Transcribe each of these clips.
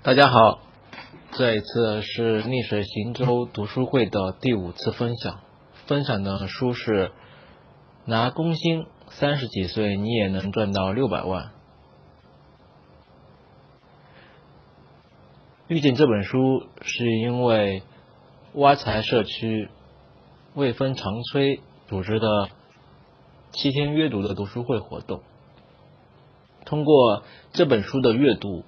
大家好，这一次是逆水行舟读书会的第五次分享，分享的书是《拿工薪三十几岁你也能赚到六百万》。遇见这本书是因为挖财社区未分长催组织的七天阅读的读书会活动，通过这本书的阅读。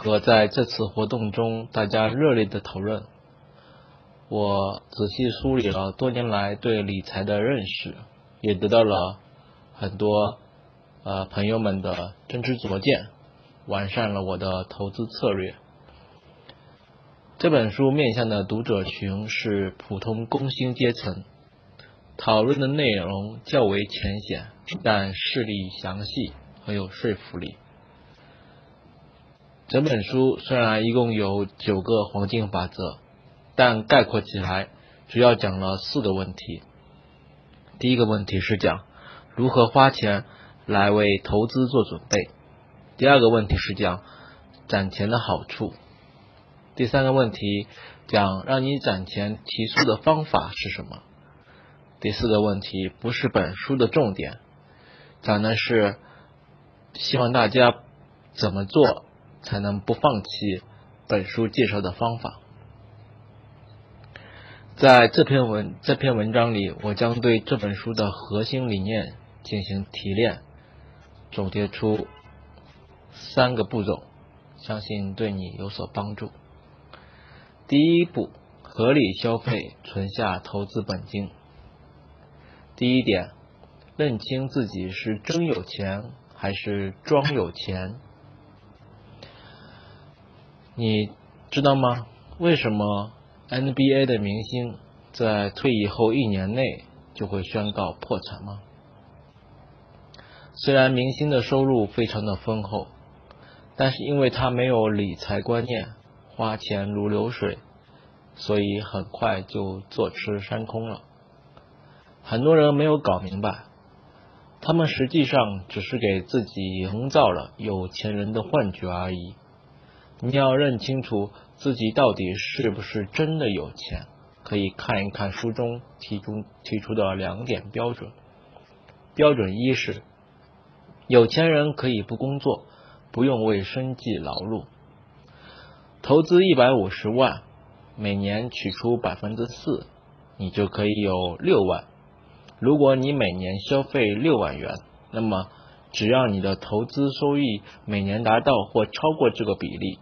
和在这次活动中大家热烈的讨论，我仔细梳理了多年来对理财的认识，也得到了很多呃朋友们的真知灼见，完善了我的投资策略。这本书面向的读者群是普通工薪阶层，讨论的内容较为浅显，但事例详细，很有说服力。整本书虽然一共有九个黄金法则，但概括起来主要讲了四个问题。第一个问题是讲如何花钱来为投资做准备；第二个问题是讲攒钱的好处；第三个问题讲让你攒钱提速的方法是什么；第四个问题不是本书的重点，讲的是希望大家怎么做。才能不放弃本书介绍的方法。在这篇文这篇文章里，我将对这本书的核心理念进行提炼，总结出三个步骤，相信对你有所帮助。第一步，合理消费，存下投资本金。第一点，认清自己是真有钱还是装有钱。你知道吗？为什么 NBA 的明星在退役后一年内就会宣告破产吗？虽然明星的收入非常的丰厚，但是因为他没有理财观念，花钱如流水，所以很快就坐吃山空了。很多人没有搞明白，他们实际上只是给自己营造了有钱人的幻觉而已。你要认清楚自己到底是不是真的有钱，可以看一看书中提出提出的两点标准。标准一是，有钱人可以不工作，不用为生计劳碌。投资一百五十万，每年取出百分之四，你就可以有六万。如果你每年消费六万元，那么只要你的投资收益每年达到或超过这个比例。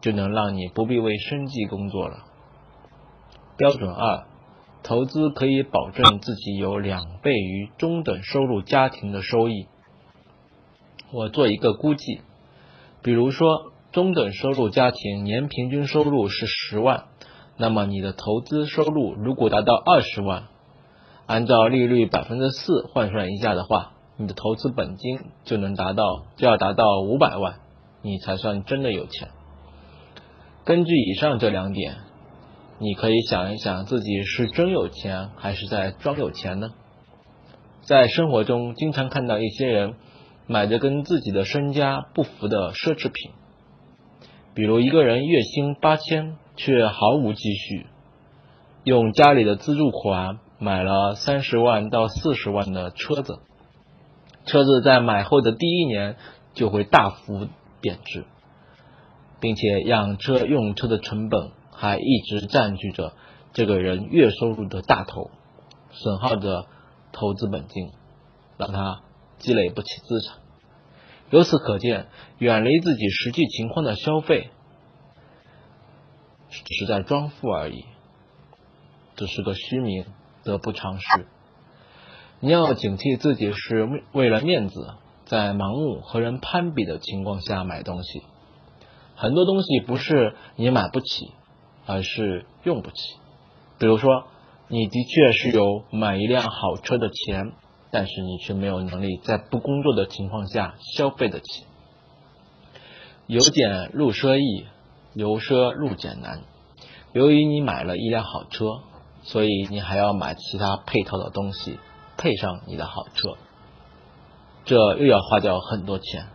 就能让你不必为生计工作了。标准二，投资可以保证自己有两倍于中等收入家庭的收益。我做一个估计，比如说中等收入家庭年平均收入是十万，那么你的投资收入如果达到二十万，按照利率百分之四换算一下的话，你的投资本金就能达到就要达到五百万，你才算真的有钱。根据以上这两点，你可以想一想自己是真有钱还是在装有钱呢？在生活中，经常看到一些人买着跟自己的身家不符的奢侈品，比如一个人月薪八千，却毫无积蓄，用家里的资助款买了三十万到四十万的车子，车子在买后的第一年就会大幅贬值。并且养车用车的成本还一直占据着这个人月收入的大头，损耗着投资本金，让他积累不起资产。由此可见，远离自己实际情况的消费，只是在装富而已，只是个虚名，得不偿失。你要警惕自己是为了面子，在盲目和人攀比的情况下买东西。很多东西不是你买不起，而是用不起。比如说，你的确是有买一辆好车的钱，但是你却没有能力在不工作的情况下消费得起。由俭入奢易，由奢入俭难。由于你买了一辆好车，所以你还要买其他配套的东西配上你的好车，这又要花掉很多钱。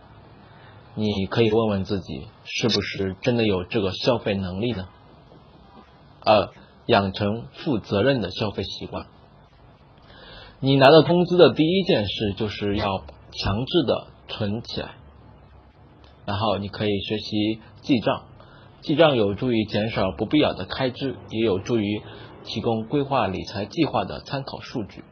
你可以问问自己，是不是真的有这个消费能力呢？二，养成负责任的消费习惯。你拿到工资的第一件事就是要强制的存起来，然后你可以学习记账，记账有助于减少不必要的开支，也有助于提供规划理财计划的参考数据。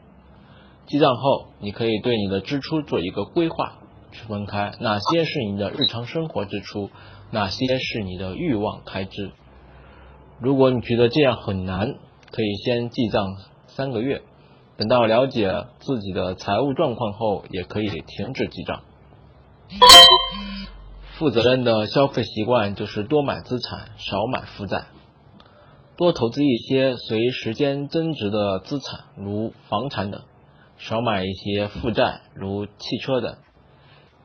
记账后，你可以对你的支出做一个规划。区分开哪些是你的日常生活支出，哪些是你的欲望开支。如果你觉得这样很难，可以先记账三个月，等到了解自己的财务状况后，也可以停止记账。负责任的消费习惯就是多买资产，少买负债，多投资一些随时间增值的资产，如房产等，少买一些负债，如汽车等。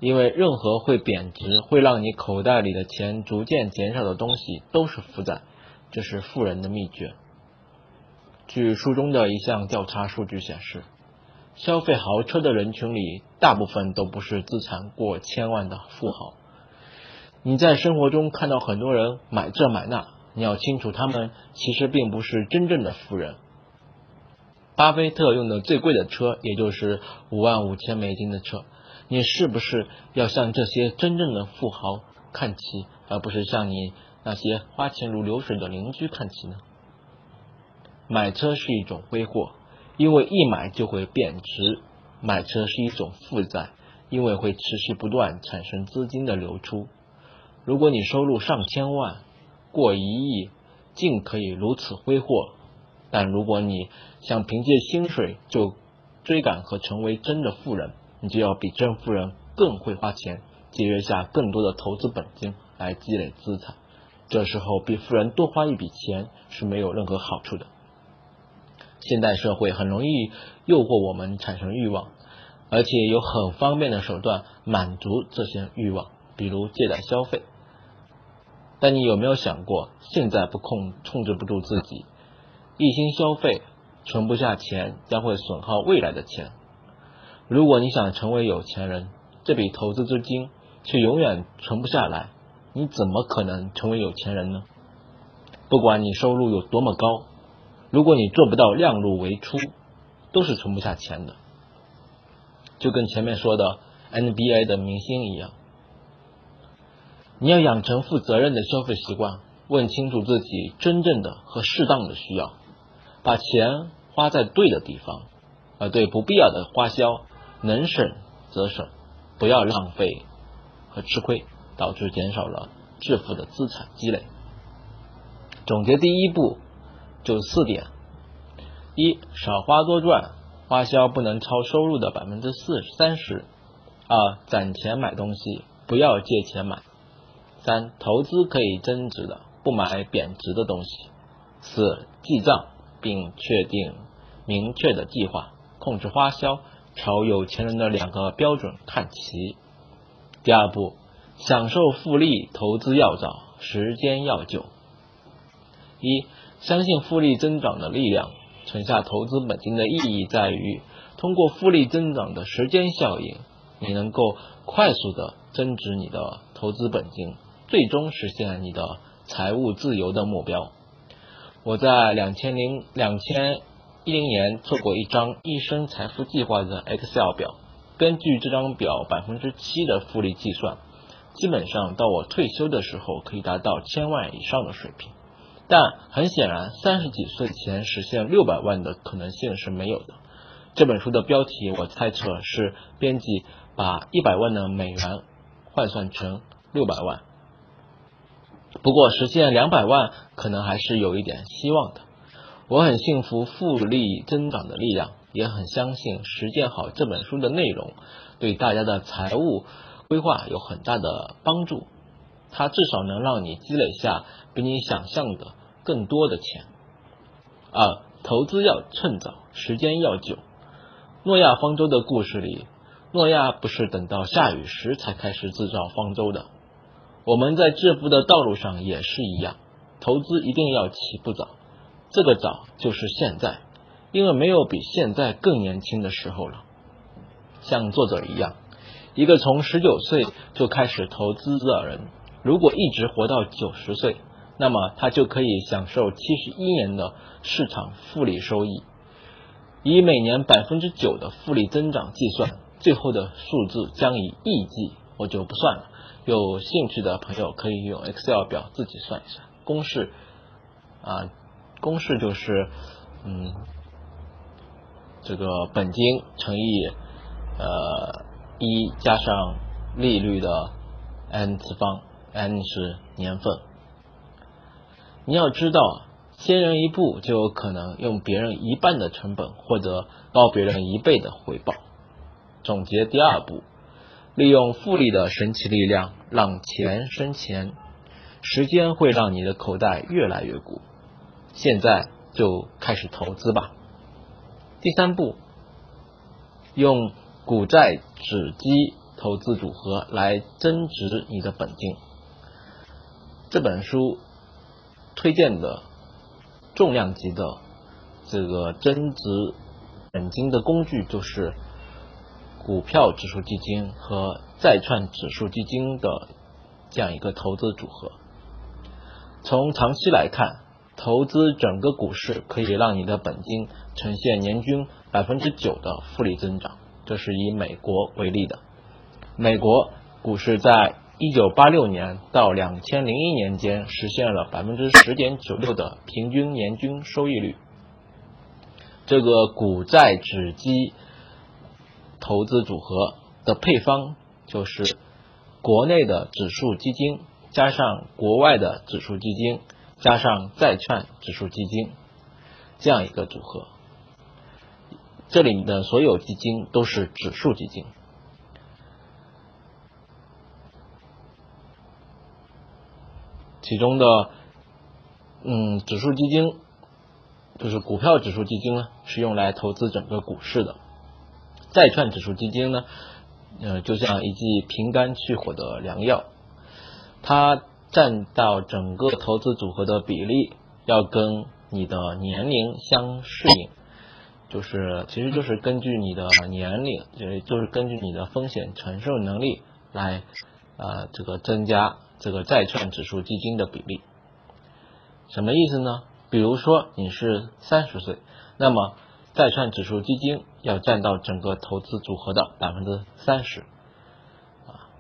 因为任何会贬值、会让你口袋里的钱逐渐减少的东西都是负债，这是富人的秘诀。据书中的一项调查数据显示，消费豪车的人群里，大部分都不是资产过千万的富豪。你在生活中看到很多人买这买那，你要清楚，他们其实并不是真正的富人。巴菲特用的最贵的车，也就是五万五千美金的车。你是不是要向这些真正的富豪看齐，而不是向你那些花钱如流水的邻居看齐呢？买车是一种挥霍，因为一买就会贬值；买车是一种负债，因为会持续不断产生资金的流出。如果你收入上千万，过一亿，尽可以如此挥霍；但如果你想凭借薪水就追赶和成为真的富人，你就要比真富人更会花钱，节约下更多的投资本金来积累资产。这时候比富人多花一笔钱是没有任何好处的。现代社会很容易诱惑我们产生欲望，而且有很方便的手段满足这些欲望，比如借贷消费。但你有没有想过，现在不控控制不住自己，一心消费，存不下钱，将会损耗未来的钱。如果你想成为有钱人，这笔投资资金却永远存不下来，你怎么可能成为有钱人呢？不管你收入有多么高，如果你做不到量入为出，都是存不下钱的。就跟前面说的 NBA 的明星一样，你要养成负责任的消费习惯，问清楚自己真正的和适当的需要，把钱花在对的地方，而对不必要的花销。能省则省，不要浪费和吃亏，导致减少了致富的资产积累。总结第一步就四点：一、少花多赚，花销不能超收入的百分之四三十；二、攒钱买东西，不要借钱买；三、投资可以增值的，不买贬值的东西；四、记账并确定明确的计划，控制花销。朝有钱人的两个标准看齐。第二步，享受复利，投资要早，时间要久。一，相信复利增长的力量。存下投资本金的意义在于，通过复利增长的时间效应，你能够快速的增值你的投资本金，最终实现你的财务自由的目标。我在两千零两千。一零年做过一张一生财富计划的 Excel 表，根据这张表百分之七的复利计算，基本上到我退休的时候可以达到千万以上的水平。但很显然，三十几岁前实现六百万的可能性是没有的。这本书的标题我猜测是编辑把一百万的美元换算成六百万。不过实现两百万可能还是有一点希望的。我很幸福复利增长的力量，也很相信实践好这本书的内容，对大家的财务规划有很大的帮助。它至少能让你积累下比你想象的更多的钱。二，投资要趁早，时间要久。诺亚方舟的故事里，诺亚不是等到下雨时才开始制造方舟的。我们在致富的道路上也是一样，投资一定要起步早。这个早就是现在，因为没有比现在更年轻的时候了。像作者一样，一个从十九岁就开始投资的人，如果一直活到九十岁，那么他就可以享受七十一年的市场复利收益。以每年百分之九的复利增长计算，最后的数字将以亿计，我就不算了。有兴趣的朋友可以用 Excel 表自己算一算，公式啊，公式就是嗯，这个本金乘以呃一加上利率的 n 次方，n 是年份。你要知道。先人一步就有可能用别人一半的成本获得高别人一倍的回报。总结第二步，利用复利的神奇力量让钱生钱，时间会让你的口袋越来越鼓。现在就开始投资吧。第三步，用股债指基投资组合来增值你的本金。这本书推荐的。重量级的这个增值本金的工具就是股票指数基金和债券指数基金的这样一个投资组合。从长期来看，投资整个股市可以让你的本金呈现年均百分之九的复利增长。这是以美国为例的，美国股市在。一九八六年到两千零一年间，实现了百分之十点九六的平均年均收益率。这个股债指基投资组合的配方就是国内的指数基金加上国外的指数基金加上债券指数基金这样一个组合。这里的所有基金都是指数基金。其中的，嗯，指数基金就是股票指数基金呢，是用来投资整个股市的；债券指数基金呢，呃，就像一剂平肝去火的良药，它占到整个投资组合的比例要跟你的年龄相适应，就是其实就是根据你的年龄，就是就是根据你的风险承受能力来呃这个增加。这个债券指数基金的比例什么意思呢？比如说你是三十岁，那么债券指数基金要占到整个投资组合的百分之三十啊。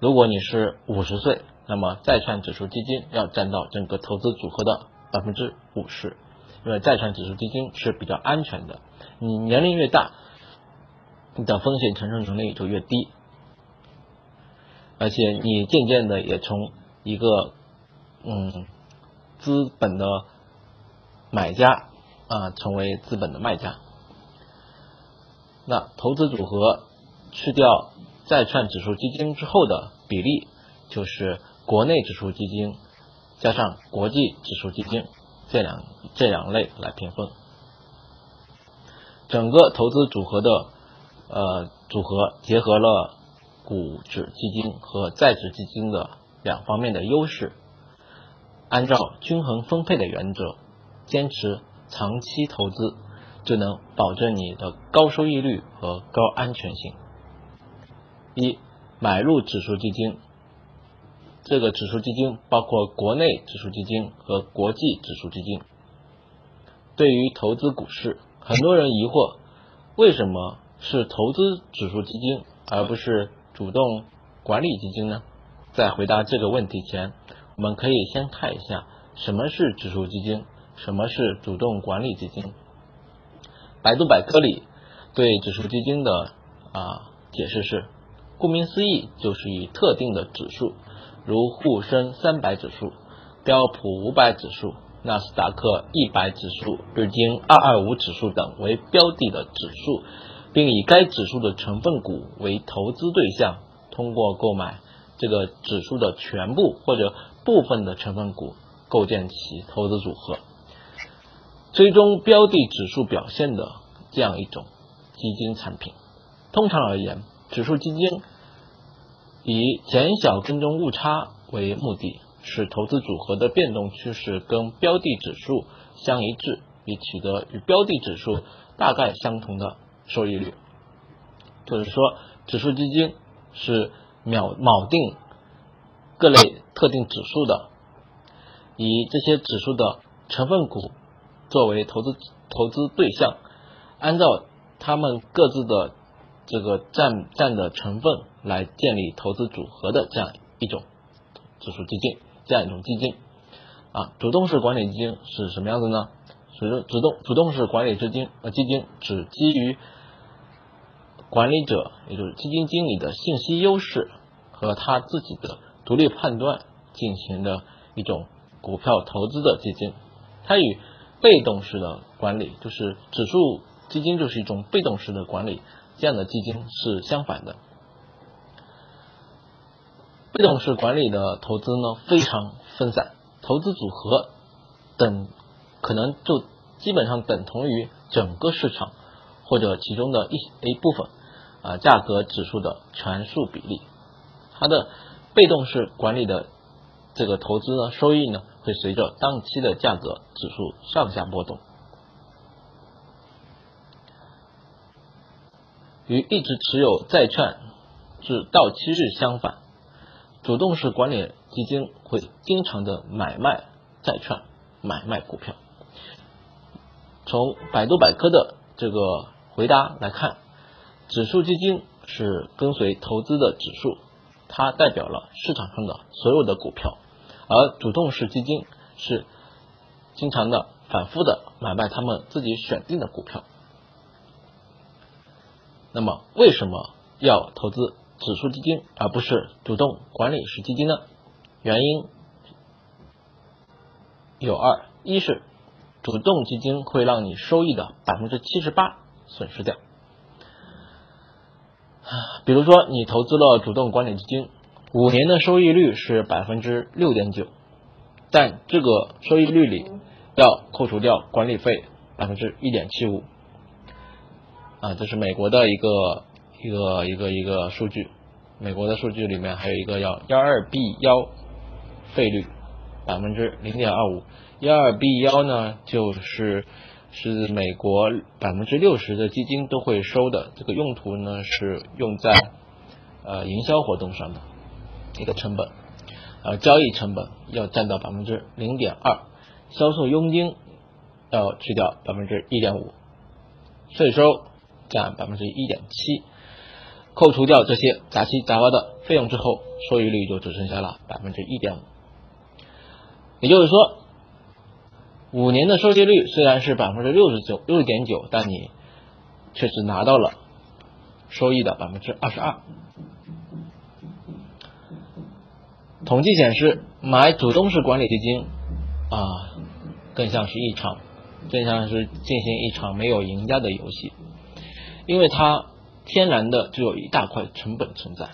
如果你是五十岁，那么债券指数基金要占到整个投资组合的百分之五十，因为债券指数基金是比较安全的。你年龄越大，你的风险承受能力就越低。而且你渐渐的也从一个嗯资本的买家啊成为资本的卖家。那投资组合去掉债券指数基金之后的比例，就是国内指数基金加上国际指数基金这两这两类来平分。整个投资组合的呃组合结合了。股指基金和债指基金的两方面的优势，按照均衡分配的原则，坚持长期投资，就能保证你的高收益率和高安全性。一、买入指数基金，这个指数基金包括国内指数基金和国际指数基金。对于投资股市，很多人疑惑，为什么是投资指数基金而不是？主动管理基金呢？在回答这个问题前，我们可以先看一下什么是指数基金，什么是主动管理基金。百度百科里对指数基金的啊解释是：顾名思义，就是以特定的指数，如沪深三百指数、标普五百指数、纳斯达克一百指数、日经二二五指数等为标的的指数。并以该指数的成分股为投资对象，通过购买这个指数的全部或者部分的成分股，构建起投资组合，追踪标的指数表现的这样一种基金产品。通常而言，指数基金以减小跟踪误差为目的，使投资组合的变动趋势跟标的指数相一致，以取得与标的指数大概相同的。收益率，就是说，指数基金是秒锚定各类特定指数的，以这些指数的成分股作为投资投资对象，按照他们各自的这个占占的成分来建立投资组合的这样一种指数基金，这样一种基金啊，主动式管理基金是什么样子呢？是主动主动式管理基金呃基金只基于管理者，也就是基金经理的信息优势和他自己的独立判断进行的一种股票投资的基金。它与被动式的管理，就是指数基金就是一种被动式的管理，这样的基金是相反的。被动式管理的投资呢非常分散，投资组合等可能就基本上等同于整个市场或者其中的一一部分。啊，价格指数的权数比例，它的被动式管理的这个投资呢，收益呢会随着当期的价格指数上下波动。与一直持有债券至到期日相反，主动式管理基金会经常的买卖债券、买卖股票。从百度百科的这个回答来看。指数基金是跟随投资的指数，它代表了市场上的所有的股票，而主动式基金是经常的反复的买卖他们自己选定的股票。那么，为什么要投资指数基金而不是主动管理式基金呢？原因有二：一是主动基金会让你收益的百分之七十八损失掉。比如说，你投资了主动管理基金，五年的收益率是百分之六点九，但这个收益率里要扣除掉管理费百分之一点七五，啊，这是美国的一个一个一个一个数据，美国的数据里面还有一个要幺二 B 幺费率百分之零点二五，幺二 B 幺呢就是。是美国百分之六十的基金都会收的，这个用途呢是用在呃营销活动上的一个成本，呃交易成本要占到百分之零点二，销售佣金要去掉百分之一点五，税收占百分之一点七，扣除掉这些杂七杂八的费用之后，收益率就只剩下了百分之一点五，也就是说。五年的收益率虽然是百分之六十九六点九，但你却只拿到了收益的百分之二十二。统计显示，买主动式管理基金啊，更像是一场，更像是进行一场没有赢家的游戏，因为它天然的就有一大块成本存在。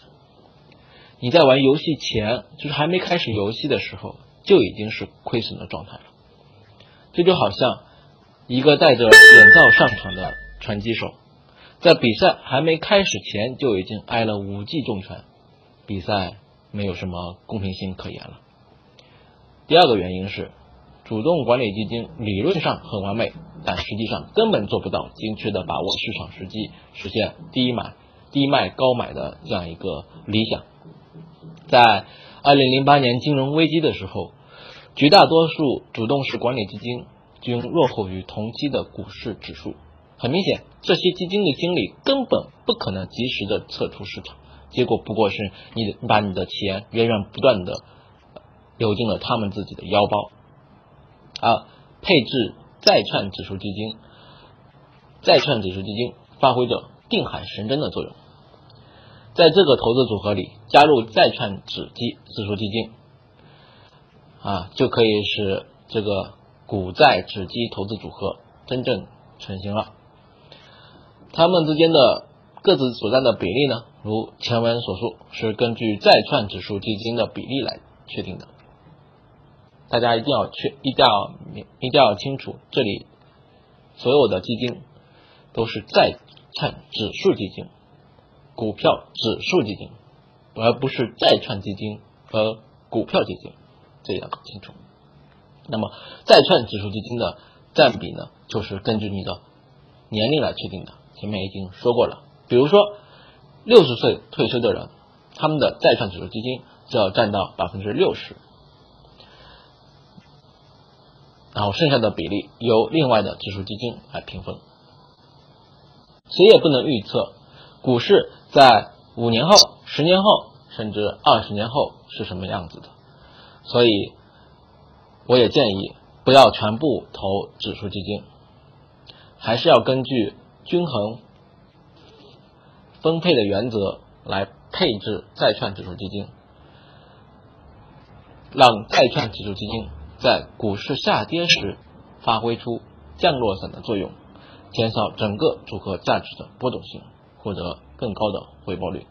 你在玩游戏前，就是还没开始游戏的时候，就已经是亏损的状态了。这就好像一个戴着眼罩上场的拳击手，在比赛还没开始前就已经挨了五记重拳，比赛没有什么公平性可言了。第二个原因是，主动管理基金理论上很完美，但实际上根本做不到精确的把握市场时机，实现低买低卖高买的这样一个理想。在二零零八年金融危机的时候。绝大多数主动式管理基金均落后于同期的股市指数。很明显，这些基金的经理根本不可能及时的撤出市场，结果不过是你把你的钱源源不断的流进了他们自己的腰包。啊配置再串指数基金，再串指数基金发挥着定海神针的作用。在这个投资组合里加入再串指基指数基金。啊，就可以使这个股债指基投资组合真正成型了。它们之间的各自所占的比例呢，如前文所述，是根据再串指数基金的比例来确定的。大家一定要确，一定要明，一定要清楚，这里所有的基金都是债券指数基金，股票指数基金，而不是债券基金和股票基金。这要搞清楚。那么债券指数基金的占比呢，就是根据你的年龄来确定的。前面已经说过了，比如说六十岁退休的人，他们的债券指数基金就要占到百分之六十，然后剩下的比例由另外的指数基金来平分。谁也不能预测股市在五年后、十年后，甚至二十年后是什么样子的，所以我也建议不要全部投指数基金，还是要根据均衡分配的原则来配置债券指数基金，让债券指数基金在股市下跌时发挥出降落伞的作用。减少整个组合价值的波动性，获得更高的回报率。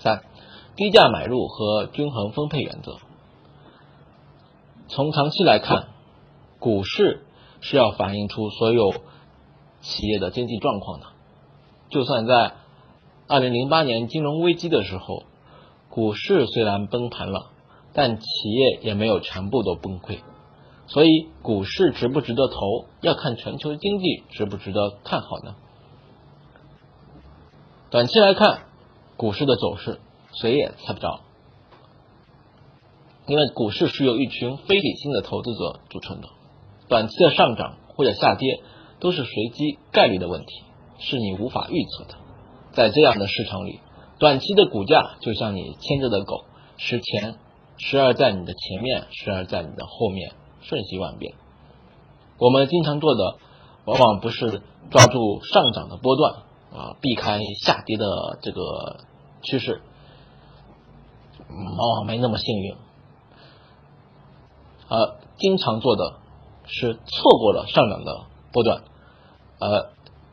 三、低价买入和均衡分配原则。从长期来看，股市是要反映出所有企业的经济状况的。就算在二零零八年金融危机的时候，股市虽然崩盘了，但企业也没有全部都崩溃。所以，股市值不值得投，要看全球经济值不值得看好呢？短期来看，股市的走势谁也猜不着，因为股市是由一群非理性的投资者组成的，短期的上涨或者下跌都是随机概率的问题，是你无法预测的。在这样的市场里，短期的股价就像你牵着的狗，是前时而在你的前面，时而在你的后面。瞬息万变，我们经常做的往往不是抓住上涨的波段啊，避开下跌的这个趋势，往往没那么幸运。而经常做的是错过了上涨的波段，而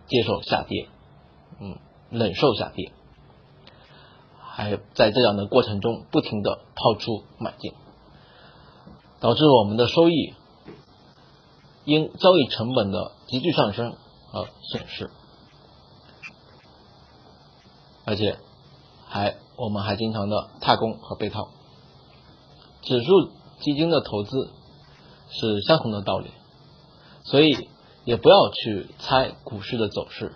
接受下跌，嗯，忍受下跌，还在这样的过程中不停的抛出买进。导致我们的收益因交易成本的急剧上升而损失，而且还我们还经常的踏空和被套。指数基金的投资是相同的道理，所以也不要去猜股市的走势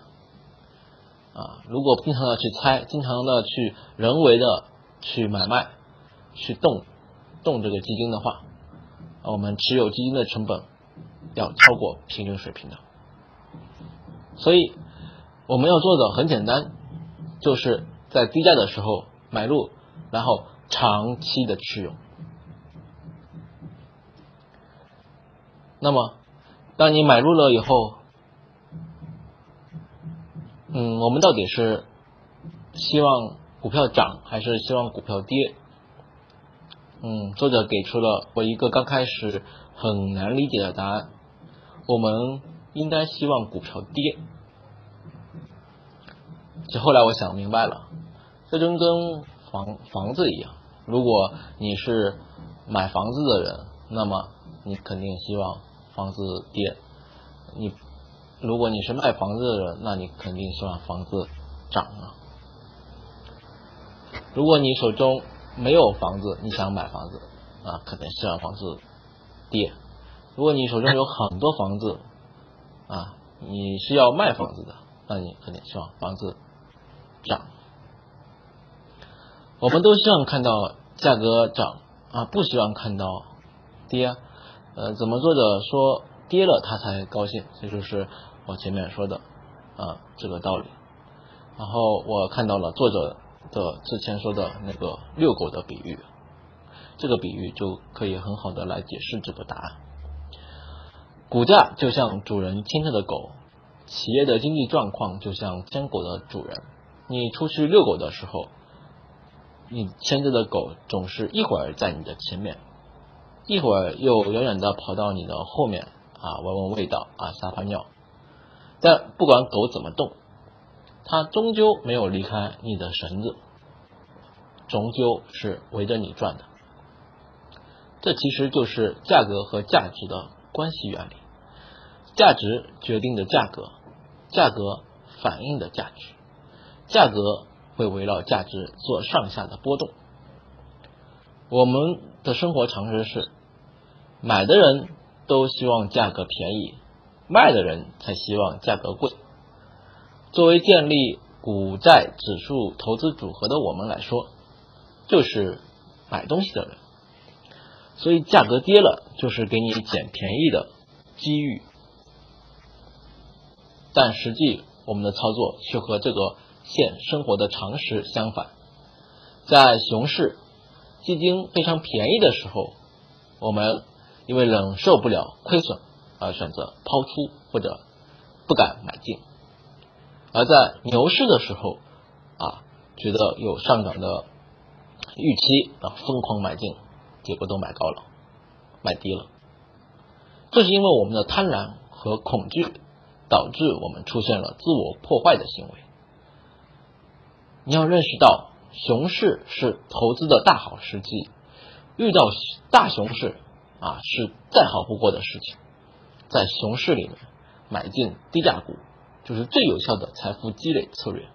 啊！如果经常的去猜，经常的去人为的去买卖、去动动这个基金的话，我们持有基金的成本要超过平均水平的，所以我们要做的很简单，就是在低价的时候买入，然后长期的持有。那么，当你买入了以后，嗯，我们到底是希望股票涨还是希望股票跌？嗯，作者给出了我一个刚开始很难理解的答案。我们应该希望股票跌。这后来我想明白了，这就跟房房子一样，如果你是买房子的人，那么你肯定希望房子跌；你如果你是卖房子的人，那你肯定希望房子涨啊。如果你手中没有房子，你想买房子啊？可能希望房子跌。如果你手中有很多房子啊，你是要卖房子的，那你肯定希望房子涨。我们都希望看到价格涨啊，不希望看到跌。呃，怎么作者说跌了他才高兴？这就是我前面说的啊这个道理。然后我看到了作者。的之前说的那个遛狗的比喻，这个比喻就可以很好的来解释这个答案。股价就像主人牵着的狗，企业的经济状况就像牵狗的主人。你出去遛狗的时候，你牵着的狗总是一会儿在你的前面，一会儿又远远的跑到你的后面啊，闻闻味道啊，撒泡尿。但不管狗怎么动。它终究没有离开你的绳子，终究是围着你转的。这其实就是价格和价值的关系原理。价值决定的价格，价格反映的价值，价格会围绕价值做上下的波动。我们的生活常识是，买的人都希望价格便宜，卖的人才希望价格贵。作为建立股债指数投资组合的我们来说，就是买东西的人，所以价格跌了就是给你捡便宜的机遇。但实际我们的操作却和这个现生活的常识相反，在熊市基金非常便宜的时候，我们因为忍受不了亏损而选择抛出或者不敢买进。而在牛市的时候，啊，觉得有上涨的预期啊，疯狂买进，结果都买高了，买低了。这是因为我们的贪婪和恐惧导致我们出现了自我破坏的行为。你要认识到，熊市是投资的大好时机，遇到大熊市啊，是再好不过的事情。在熊市里面买进低价股。就是最有效的财富积累策略，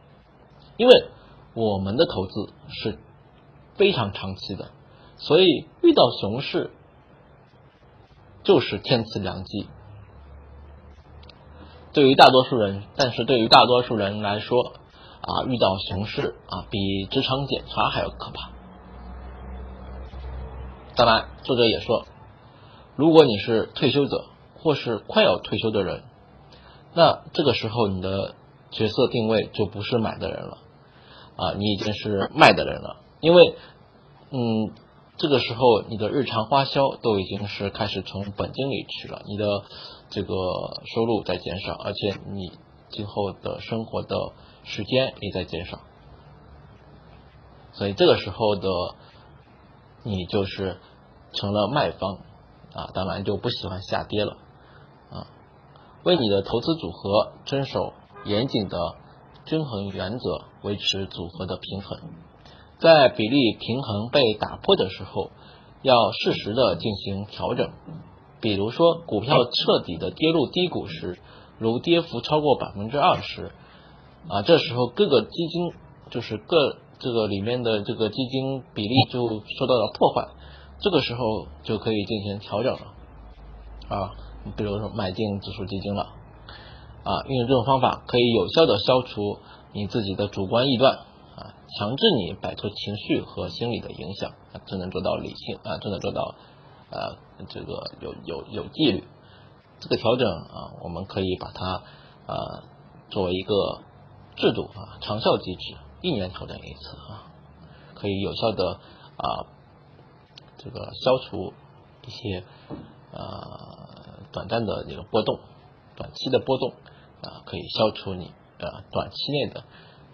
因为我们的投资是非常长期的，所以遇到熊市就是天赐良机。对于大多数人，但是对于大多数人来说啊，遇到熊市啊，比职场检查还要可怕。当然，作者也说，如果你是退休者或是快要退休的人。那这个时候，你的角色定位就不是买的人了，啊，你已经是卖的人了。因为，嗯，这个时候你的日常花销都已经是开始从本金里去了，你的这个收入在减少，而且你今后的生活的时间也在减少，所以这个时候的你就是成了卖方，啊，当然就不喜欢下跌了。啊为你的投资组合遵守严谨的均衡原则，维持组合的平衡。在比例平衡被打破的时候，要适时的进行调整。比如说，股票彻底的跌入低谷时，如跌幅超过百分之二十，啊，这时候各个基金就是各这个里面的这个基金比例就受到了破坏，这个时候就可以进行调整了，啊。比如说买进指数基金了，啊，运用这种方法可以有效的消除你自己的主观臆断，啊，强制你摆脱情绪和心理的影响，只能做到理性，啊，只能做到，呃，这个有有有纪律。这个调整啊，我们可以把它啊作为一个制度啊，长效机制，一年调整一次啊，可以有效的啊这个消除一些呃。短暂的这个波动，短期的波动啊，可以消除你呃短期内的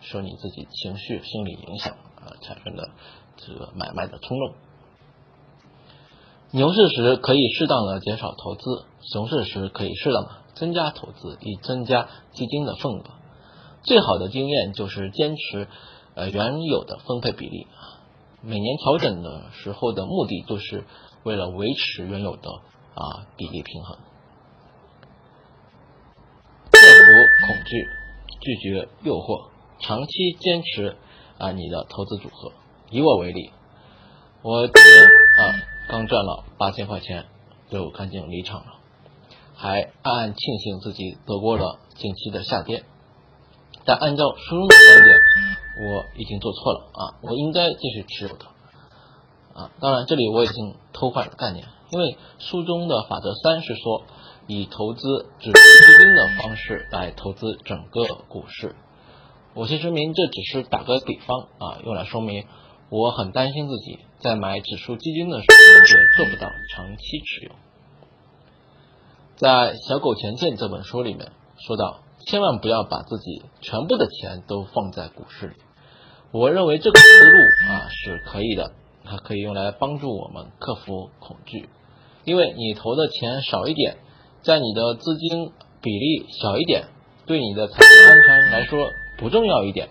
受你自己情绪心理影响啊产生的这个买卖的冲动。牛市时可以适当的减少投资，熊市时可以适当增加投资，以增加基金的份额。最好的经验就是坚持呃原有的分配比例啊，每年调整的时候的目的就是为了维持原有的啊比例平衡。克服恐惧，拒绝诱惑，长期坚持啊你的投资组合。以我为例，我今年啊刚赚了八千块钱，就赶紧离场了，还暗暗庆幸自己躲过了近期的下跌。但按照书中的观点，我已经做错了啊，我应该继续持有的啊。当然，这里我已经偷换了概念，因为书中的法则三是说。以投资指数基金的方式来投资整个股市，我先声明这只是打个比方啊，用来说明我很担心自己在买指数基金的时候也做不到长期持有。在《小狗钱钱》这本书里面说到，千万不要把自己全部的钱都放在股市里。我认为这个思路啊是可以的，它可以用来帮助我们克服恐惧，因为你投的钱少一点。在你的资金比例小一点，对你的财务安全来说不重要一点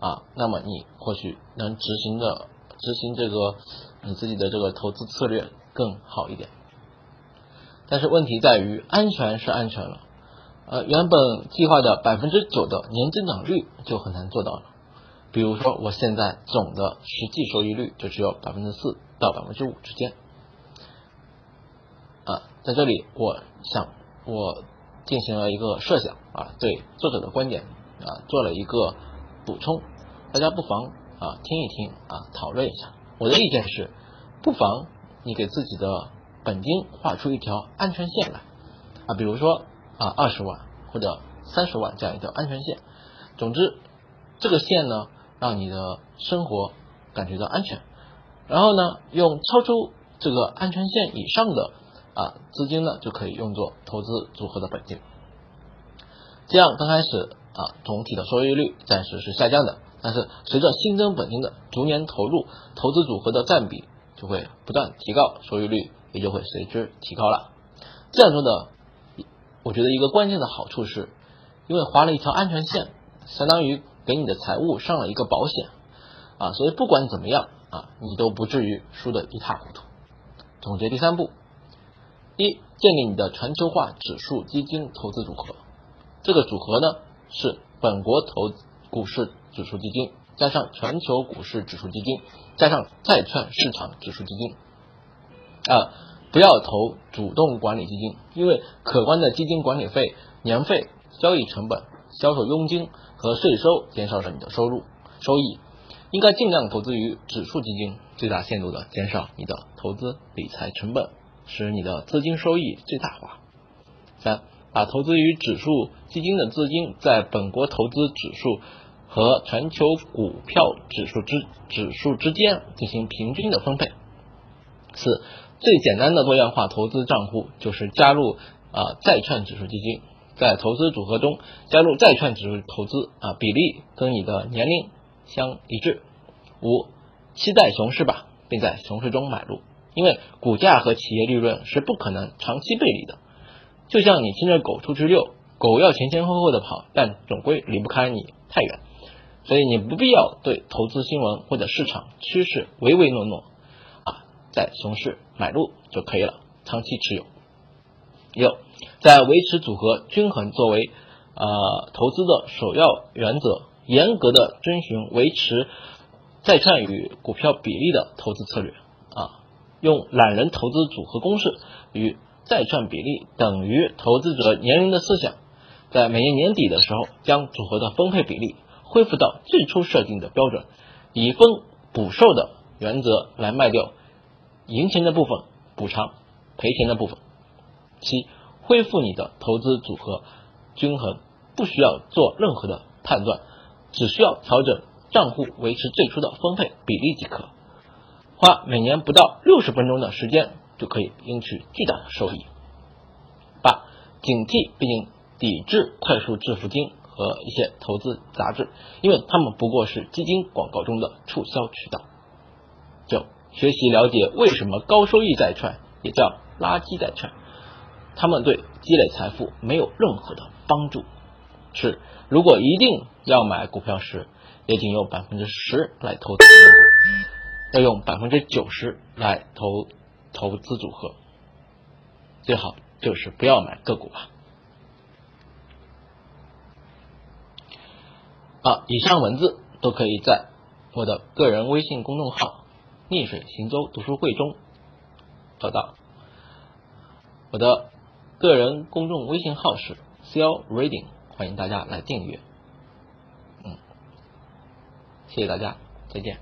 啊，那么你或许能执行的执行这个你自己的这个投资策略更好一点。但是问题在于安全是安全了，呃，原本计划的百分之九的年增长率就很难做到了。比如说，我现在总的实际收益率就只有百分之四到百分之五之间。啊，在这里，我想我进行了一个设想啊，对作者的观点啊做了一个补充，大家不妨啊听一听啊讨论一下。我的意见是，不妨你给自己的本金画出一条安全线来啊，比如说啊二十万或者三十万这样一条安全线。总之，这个线呢，让你的生活感觉到安全。然后呢，用超出这个安全线以上的啊资金呢，就可以用作投资组合的本金。这样刚开始啊，总体的收益率暂时是下降的，但是随着新增本金的逐年投入，投资组合的占比就会不断提高，收益率也就会随之提高了。这样做的，我觉得一个关键的好处是，因为划了一条安全线，相当于给你的财务上了一个保险啊，所以不管怎么样啊，你都不至于输得一塌糊涂。总结第三步：一、建立你的全球化指数基金投资组合。这个组合呢是本国投股市指数基金加上全球股市指数基金加上债券市场指数基金啊，不要投主动管理基金，因为可观的基金管理费、年费、交易成本、销售佣金和税收减少了你的收入收益。应该尽量投资于指数基金，最大限度的减少你的投资理财成本，使你的资金收益最大化。三。把投资于指数基金的资金在本国投资指数和全球股票指数之指数之间进行平均的分配。四，最简单的多样化投资账户就是加入啊债券指数基金，在投资组合中加入债券指数投资啊比例跟你的年龄相一致。五，期待熊市吧，并在熊市中买入，因为股价和企业利润是不可能长期背离的。就像你牵着狗出去遛，狗要前前后后的跑，但总归离不开你太远，所以你不必要对投资新闻或者市场趋势唯唯诺诺，在熊市买入就可以了，长期持有。六，在维持组合均衡作为呃投资的首要原则，严格的遵循维持债券与股票比例的投资策略啊，用懒人投资组合公式与。债券比例等于投资者年龄的思想，在每年年底的时候，将组合的分配比例恢复到最初设定的标准，以分补售的原则来卖掉赢钱的部分，补偿赔钱的部分。七，恢复你的投资组合均衡，不需要做任何的判断，只需要调整账户，维持最初的分配比例即可，花每年不到六十分钟的时间。就可以赢取巨大的收益。八、警惕并抵制快速致富金和一些投资杂志，因为他们不过是基金广告中的促销渠道。九、学习了解为什么高收益债券也叫垃圾债券，他们对积累财富没有任何的帮助。是、如果一定要买股票时，也仅用百分之十来投资要用百分之九十来投。投资组合最好就是不要买个股吧。啊，以上文字都可以在我的个人微信公众号“逆水行舟读书会”中找到。我的个人公众微信号是 cell reading”，欢迎大家来订阅。嗯，谢谢大家，再见。